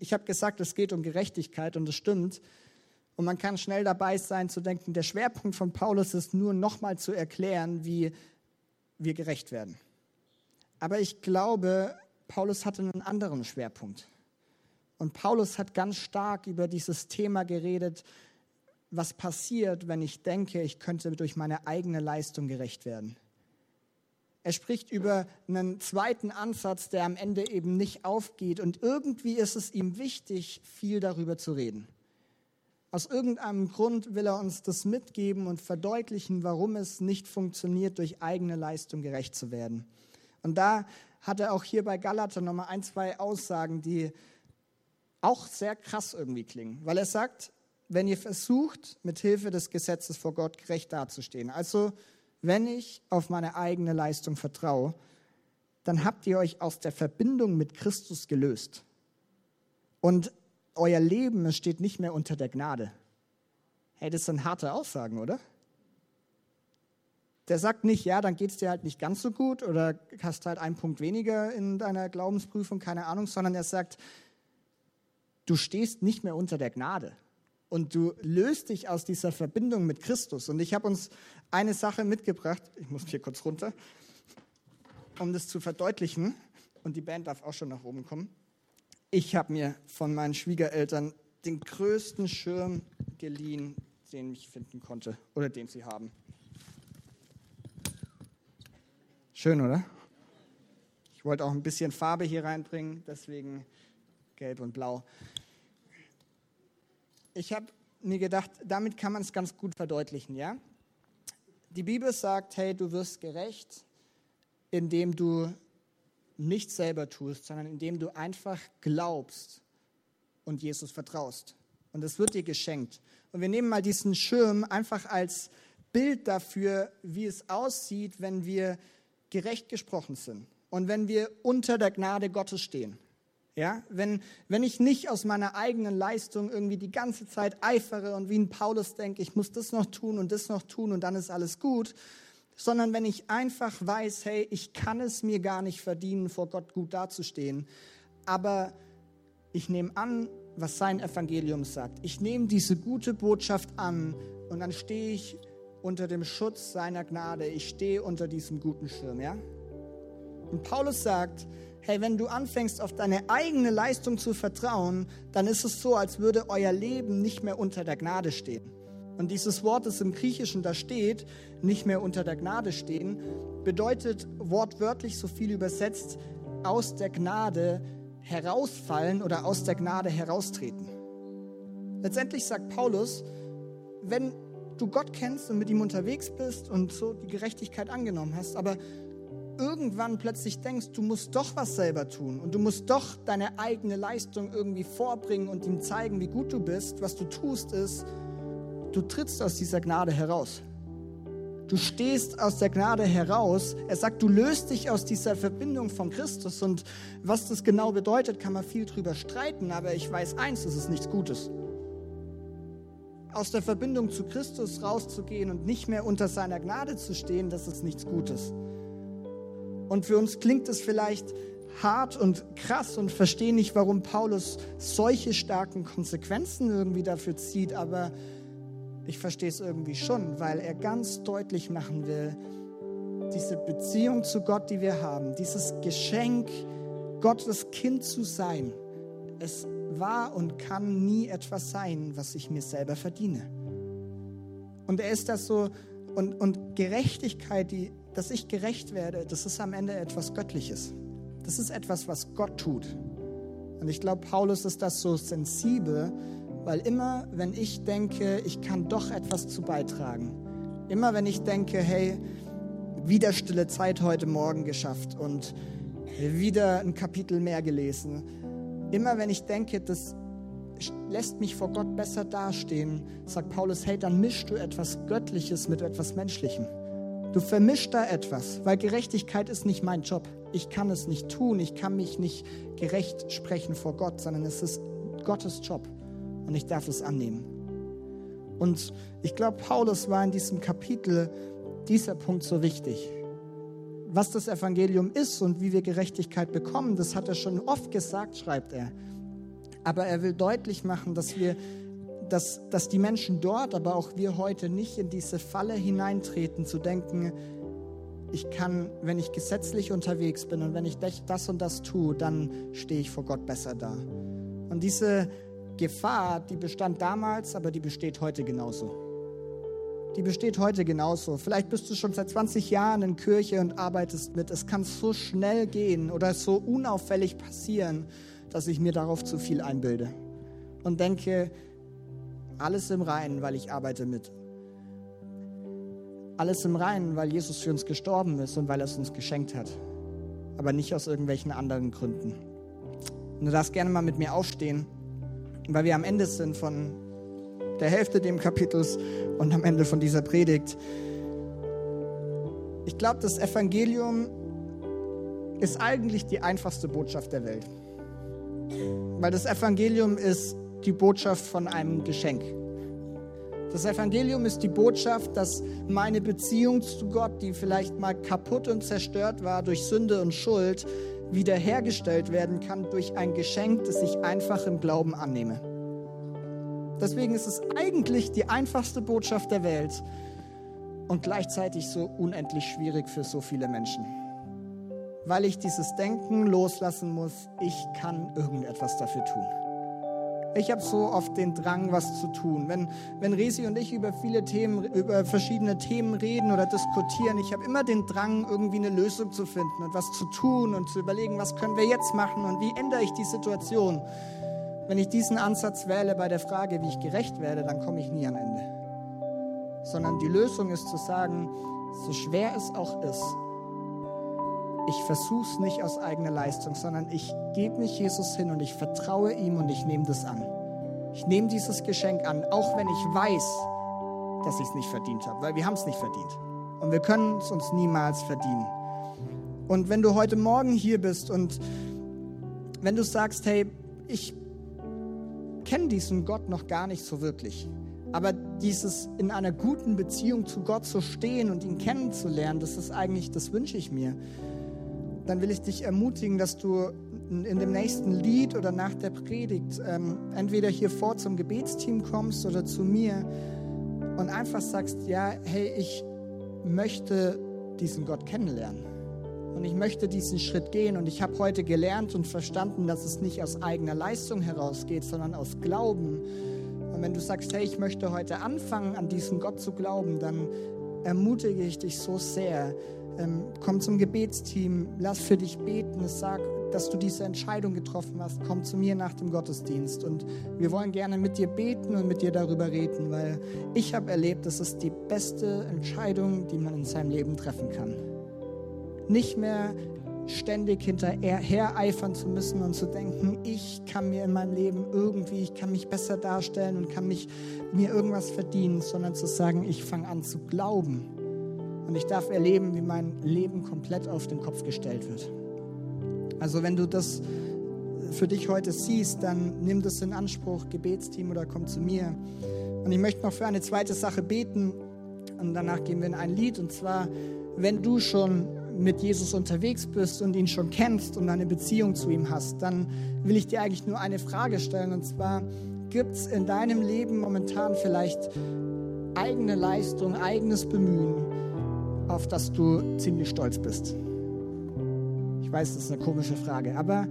ich habe gesagt, es geht um Gerechtigkeit und es stimmt. Und man kann schnell dabei sein zu denken, der Schwerpunkt von Paulus ist nur nochmal zu erklären, wie wir gerecht werden. Aber ich glaube, Paulus hatte einen anderen Schwerpunkt. Und Paulus hat ganz stark über dieses Thema geredet, was passiert, wenn ich denke, ich könnte durch meine eigene Leistung gerecht werden. Er spricht über einen zweiten Ansatz, der am Ende eben nicht aufgeht. Und irgendwie ist es ihm wichtig, viel darüber zu reden. Aus irgendeinem Grund will er uns das mitgeben und verdeutlichen, warum es nicht funktioniert, durch eigene Leistung gerecht zu werden. Und da hat er auch hier bei Galater nochmal ein, zwei Aussagen, die auch sehr krass irgendwie klingen. Weil er sagt, wenn ihr versucht, mit Hilfe des Gesetzes vor Gott gerecht dazustehen, also wenn ich auf meine eigene Leistung vertraue, dann habt ihr euch aus der Verbindung mit Christus gelöst. Und euer Leben steht nicht mehr unter der Gnade. Hey, das sind harte Aussagen, oder? Der sagt nicht, ja, dann geht es dir halt nicht ganz so gut oder hast halt einen Punkt weniger in deiner Glaubensprüfung, keine Ahnung, sondern er sagt, du stehst nicht mehr unter der Gnade und du löst dich aus dieser Verbindung mit Christus. Und ich habe uns eine Sache mitgebracht. Ich muss hier kurz runter, um das zu verdeutlichen. Und die Band darf auch schon nach oben kommen. Ich habe mir von meinen Schwiegereltern den größten Schirm geliehen, den ich finden konnte oder den sie haben. Schön, oder? Ich wollte auch ein bisschen Farbe hier reinbringen, deswegen gelb und blau. Ich habe mir gedacht, damit kann man es ganz gut verdeutlichen, ja? Die Bibel sagt, hey, du wirst gerecht, indem du nichts selber tust, sondern indem du einfach glaubst und Jesus vertraust. Und es wird dir geschenkt. Und wir nehmen mal diesen Schirm einfach als Bild dafür, wie es aussieht, wenn wir gerecht gesprochen sind und wenn wir unter der Gnade Gottes stehen. Ja, wenn, wenn ich nicht aus meiner eigenen Leistung irgendwie die ganze Zeit eifere und wie ein Paulus denke, ich muss das noch tun und das noch tun und dann ist alles gut, sondern wenn ich einfach weiß, hey, ich kann es mir gar nicht verdienen, vor Gott gut dazustehen, aber ich nehme an, was sein Evangelium sagt. Ich nehme diese gute Botschaft an und dann stehe ich unter dem Schutz seiner Gnade. Ich stehe unter diesem guten Schirm, ja? Und Paulus sagt, hey, wenn du anfängst, auf deine eigene Leistung zu vertrauen, dann ist es so, als würde euer Leben nicht mehr unter der Gnade stehen. Und dieses Wort, das im Griechischen da steht, nicht mehr unter der Gnade stehen, bedeutet wortwörtlich so viel übersetzt, aus der Gnade herausfallen oder aus der Gnade heraustreten. Letztendlich sagt Paulus, wenn du Gott kennst und mit ihm unterwegs bist und so die Gerechtigkeit angenommen hast, aber irgendwann plötzlich denkst, du musst doch was selber tun und du musst doch deine eigene Leistung irgendwie vorbringen und ihm zeigen, wie gut du bist, was du tust, ist, du trittst aus dieser Gnade heraus. Du stehst aus der Gnade heraus. Er sagt, du löst dich aus dieser Verbindung von Christus. Und was das genau bedeutet, kann man viel drüber streiten. Aber ich weiß eins, es ist nichts Gutes. Aus der Verbindung zu Christus rauszugehen und nicht mehr unter seiner Gnade zu stehen, das ist nichts Gutes. Und für uns klingt es vielleicht hart und krass und verstehe nicht, warum Paulus solche starken Konsequenzen irgendwie dafür zieht. Aber ich verstehe es irgendwie schon, weil er ganz deutlich machen will, diese Beziehung zu Gott, die wir haben, dieses Geschenk, Gottes Kind zu sein, es war und kann nie etwas sein, was ich mir selber verdiene. Und er ist das so, und, und Gerechtigkeit, die, dass ich gerecht werde, das ist am Ende etwas Göttliches. Das ist etwas, was Gott tut. Und ich glaube, Paulus ist das so sensibel, weil immer, wenn ich denke, ich kann doch etwas zu beitragen, immer wenn ich denke, hey, wieder stille Zeit heute Morgen geschafft und wieder ein Kapitel mehr gelesen, immer wenn ich denke, das lässt mich vor Gott besser dastehen, sagt Paulus, hey, dann mischst du etwas Göttliches mit etwas Menschlichem. Du vermischst da etwas, weil Gerechtigkeit ist nicht mein Job. Ich kann es nicht tun, ich kann mich nicht gerecht sprechen vor Gott, sondern es ist Gottes Job und ich darf es annehmen. Und ich glaube, Paulus war in diesem Kapitel dieser Punkt so wichtig. Was das Evangelium ist und wie wir Gerechtigkeit bekommen, das hat er schon oft gesagt, schreibt er. Aber er will deutlich machen, dass wir, dass, dass die Menschen dort, aber auch wir heute nicht in diese Falle hineintreten, zu denken, ich kann, wenn ich gesetzlich unterwegs bin und wenn ich das und das tue, dann stehe ich vor Gott besser da. Und diese Gefahr, die bestand damals, aber die besteht heute genauso. Die besteht heute genauso. Vielleicht bist du schon seit 20 Jahren in Kirche und arbeitest mit. Es kann so schnell gehen oder so unauffällig passieren, dass ich mir darauf zu viel einbilde und denke, alles im Reinen, weil ich arbeite mit. Alles im Reinen, weil Jesus für uns gestorben ist und weil er es uns geschenkt hat. Aber nicht aus irgendwelchen anderen Gründen. Und du darfst gerne mal mit mir aufstehen weil wir am Ende sind von der Hälfte des Kapitels und am Ende von dieser Predigt. Ich glaube, das Evangelium ist eigentlich die einfachste Botschaft der Welt. Weil das Evangelium ist die Botschaft von einem Geschenk. Das Evangelium ist die Botschaft, dass meine Beziehung zu Gott, die vielleicht mal kaputt und zerstört war durch Sünde und Schuld, wiederhergestellt werden kann durch ein Geschenk, das ich einfach im Glauben annehme. Deswegen ist es eigentlich die einfachste Botschaft der Welt und gleichzeitig so unendlich schwierig für so viele Menschen. Weil ich dieses Denken loslassen muss, ich kann irgendetwas dafür tun. Ich habe so oft den Drang, was zu tun. Wenn, wenn Resi und ich über viele Themen, über verschiedene Themen reden oder diskutieren, ich habe immer den Drang, irgendwie eine Lösung zu finden und was zu tun und zu überlegen, was können wir jetzt machen und wie ändere ich die Situation. Wenn ich diesen Ansatz wähle bei der Frage, wie ich gerecht werde, dann komme ich nie am Ende. Sondern die Lösung ist zu sagen, so schwer es auch ist, ich versuche es nicht aus eigener Leistung, sondern ich gebe mich Jesus hin und ich vertraue ihm und ich nehme das an. Ich nehme dieses Geschenk an, auch wenn ich weiß, dass ich es nicht verdient habe, weil wir haben es nicht verdient. Und wir können es uns niemals verdienen. Und wenn du heute Morgen hier bist und wenn du sagst, hey, ich kenne diesen Gott noch gar nicht so wirklich, aber dieses in einer guten Beziehung zu Gott zu stehen und ihn kennenzulernen, das ist eigentlich, das wünsche ich mir dann will ich dich ermutigen, dass du in dem nächsten Lied oder nach der Predigt ähm, entweder hier vor zum Gebetsteam kommst oder zu mir und einfach sagst, ja, hey, ich möchte diesen Gott kennenlernen. Und ich möchte diesen Schritt gehen. Und ich habe heute gelernt und verstanden, dass es nicht aus eigener Leistung herausgeht, sondern aus Glauben. Und wenn du sagst, hey, ich möchte heute anfangen, an diesen Gott zu glauben, dann ermutige ich dich so sehr, ähm, komm zum Gebetsteam, lass für dich beten, sag, dass du diese Entscheidung getroffen hast, komm zu mir nach dem Gottesdienst und wir wollen gerne mit dir beten und mit dir darüber reden, weil ich habe erlebt, das ist die beste Entscheidung, die man in seinem Leben treffen kann. nicht mehr ständig hinterher eifern zu müssen und zu denken, ich kann mir in meinem Leben irgendwie, ich kann mich besser darstellen und kann mich mir irgendwas verdienen, sondern zu sagen, ich fange an zu glauben und ich darf erleben, wie mein Leben komplett auf den Kopf gestellt wird. Also wenn du das für dich heute siehst, dann nimm das in Anspruch, Gebetsteam oder komm zu mir. Und ich möchte noch für eine zweite Sache beten und danach gehen wir in ein Lied und zwar, wenn du schon mit Jesus unterwegs bist und ihn schon kennst und eine Beziehung zu ihm hast, dann will ich dir eigentlich nur eine Frage stellen. Und zwar, gibt es in deinem Leben momentan vielleicht eigene Leistung, eigenes Bemühen, auf das du ziemlich stolz bist? Ich weiß, das ist eine komische Frage, aber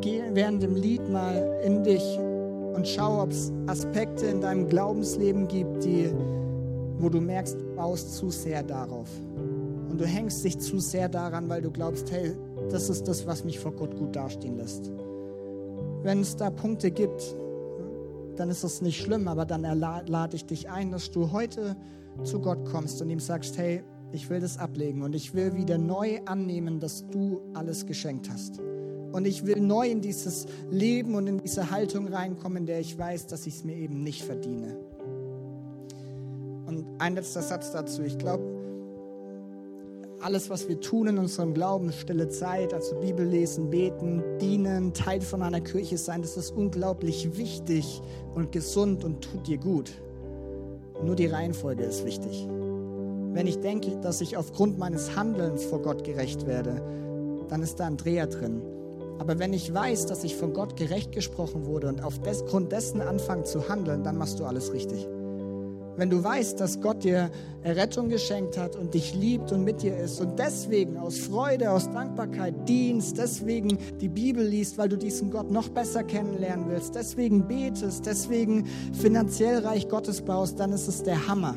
geh während dem Lied mal in dich und schau, ob es Aspekte in deinem Glaubensleben gibt, die, wo du merkst, du baust zu sehr darauf. Und du hängst dich zu sehr daran, weil du glaubst, hey, das ist das, was mich vor Gott gut dastehen lässt. Wenn es da Punkte gibt, dann ist das nicht schlimm, aber dann lade ich dich ein, dass du heute zu Gott kommst und ihm sagst, hey, ich will das ablegen und ich will wieder neu annehmen, dass du alles geschenkt hast. Und ich will neu in dieses Leben und in diese Haltung reinkommen, in der ich weiß, dass ich es mir eben nicht verdiene. Und ein letzter Satz dazu. Ich glaube, alles, was wir tun in unserem Glauben, stille Zeit, also Bibel lesen, beten, dienen, Teil von einer Kirche sein, das ist unglaublich wichtig und gesund und tut dir gut. Nur die Reihenfolge ist wichtig. Wenn ich denke, dass ich aufgrund meines Handelns vor Gott gerecht werde, dann ist da ein Dreher drin. Aber wenn ich weiß, dass ich von Gott gerecht gesprochen wurde und aufgrund dessen anfange zu handeln, dann machst du alles richtig. Wenn du weißt, dass Gott dir Errettung geschenkt hat und dich liebt und mit dir ist und deswegen aus Freude, aus Dankbarkeit dienst, deswegen die Bibel liest, weil du diesen Gott noch besser kennenlernen willst, deswegen betest, deswegen finanziell Reich Gottes baust, dann ist es der Hammer.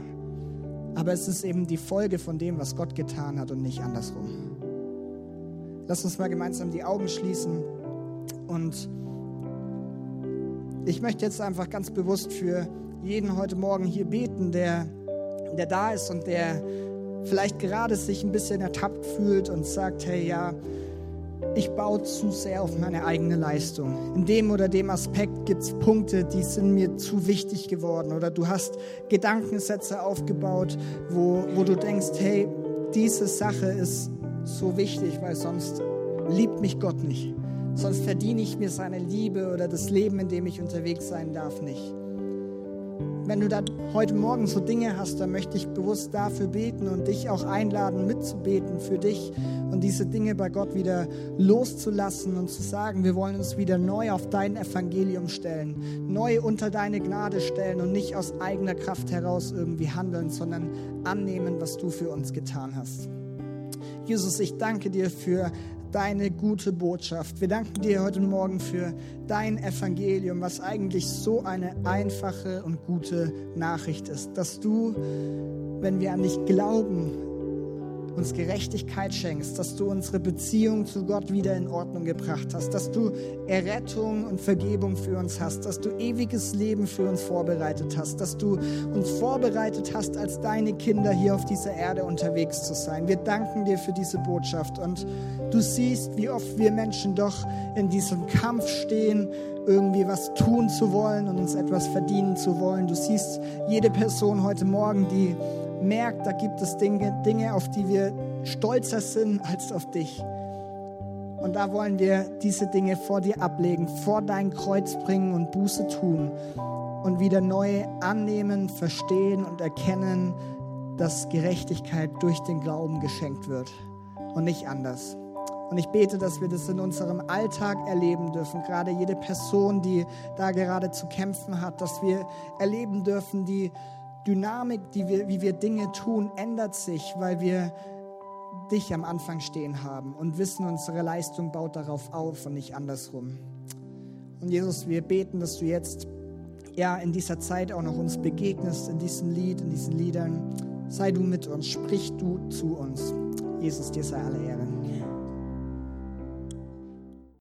Aber es ist eben die Folge von dem, was Gott getan hat und nicht andersrum. Lass uns mal gemeinsam die Augen schließen und ich möchte jetzt einfach ganz bewusst für jeden heute Morgen hier beten, der, der da ist und der vielleicht gerade sich ein bisschen ertappt fühlt und sagt, hey ja, ich baue zu sehr auf meine eigene Leistung. In dem oder dem Aspekt gibt es Punkte, die sind mir zu wichtig geworden. Oder du hast Gedankensätze aufgebaut, wo, wo du denkst, hey, diese Sache ist so wichtig, weil sonst liebt mich Gott nicht. Sonst verdiene ich mir seine Liebe oder das Leben, in dem ich unterwegs sein darf, nicht. Wenn du da heute Morgen so Dinge hast, dann möchte ich bewusst dafür beten und dich auch einladen, mitzubeten für dich und diese Dinge bei Gott wieder loszulassen und zu sagen, wir wollen uns wieder neu auf dein Evangelium stellen, neu unter deine Gnade stellen und nicht aus eigener Kraft heraus irgendwie handeln, sondern annehmen, was du für uns getan hast. Jesus, ich danke dir für deine gute Botschaft. Wir danken dir heute Morgen für dein Evangelium, was eigentlich so eine einfache und gute Nachricht ist, dass du, wenn wir an dich glauben, uns Gerechtigkeit schenkst, dass du unsere Beziehung zu Gott wieder in Ordnung gebracht hast, dass du Errettung und Vergebung für uns hast, dass du ewiges Leben für uns vorbereitet hast, dass du uns vorbereitet hast, als deine Kinder hier auf dieser Erde unterwegs zu sein. Wir danken dir für diese Botschaft und du siehst, wie oft wir Menschen doch in diesem Kampf stehen, irgendwie was tun zu wollen und uns etwas verdienen zu wollen. Du siehst jede Person heute Morgen, die merkt, da gibt es Dinge, Dinge, auf die wir stolzer sind als auf dich. Und da wollen wir diese Dinge vor dir ablegen, vor dein Kreuz bringen und Buße tun und wieder neu annehmen, verstehen und erkennen, dass Gerechtigkeit durch den Glauben geschenkt wird und nicht anders. Und ich bete, dass wir das in unserem Alltag erleben dürfen, gerade jede Person, die da gerade zu kämpfen hat, dass wir erleben dürfen, die Dynamik, die wir, wie wir Dinge tun, ändert sich, weil wir dich am Anfang stehen haben und wissen, unsere Leistung baut darauf auf und nicht andersrum. Und Jesus, wir beten, dass du jetzt ja in dieser Zeit auch noch uns begegnest, in diesem Lied, in diesen Liedern. Sei du mit uns, sprich du zu uns. Jesus, dir sei alle Ehre.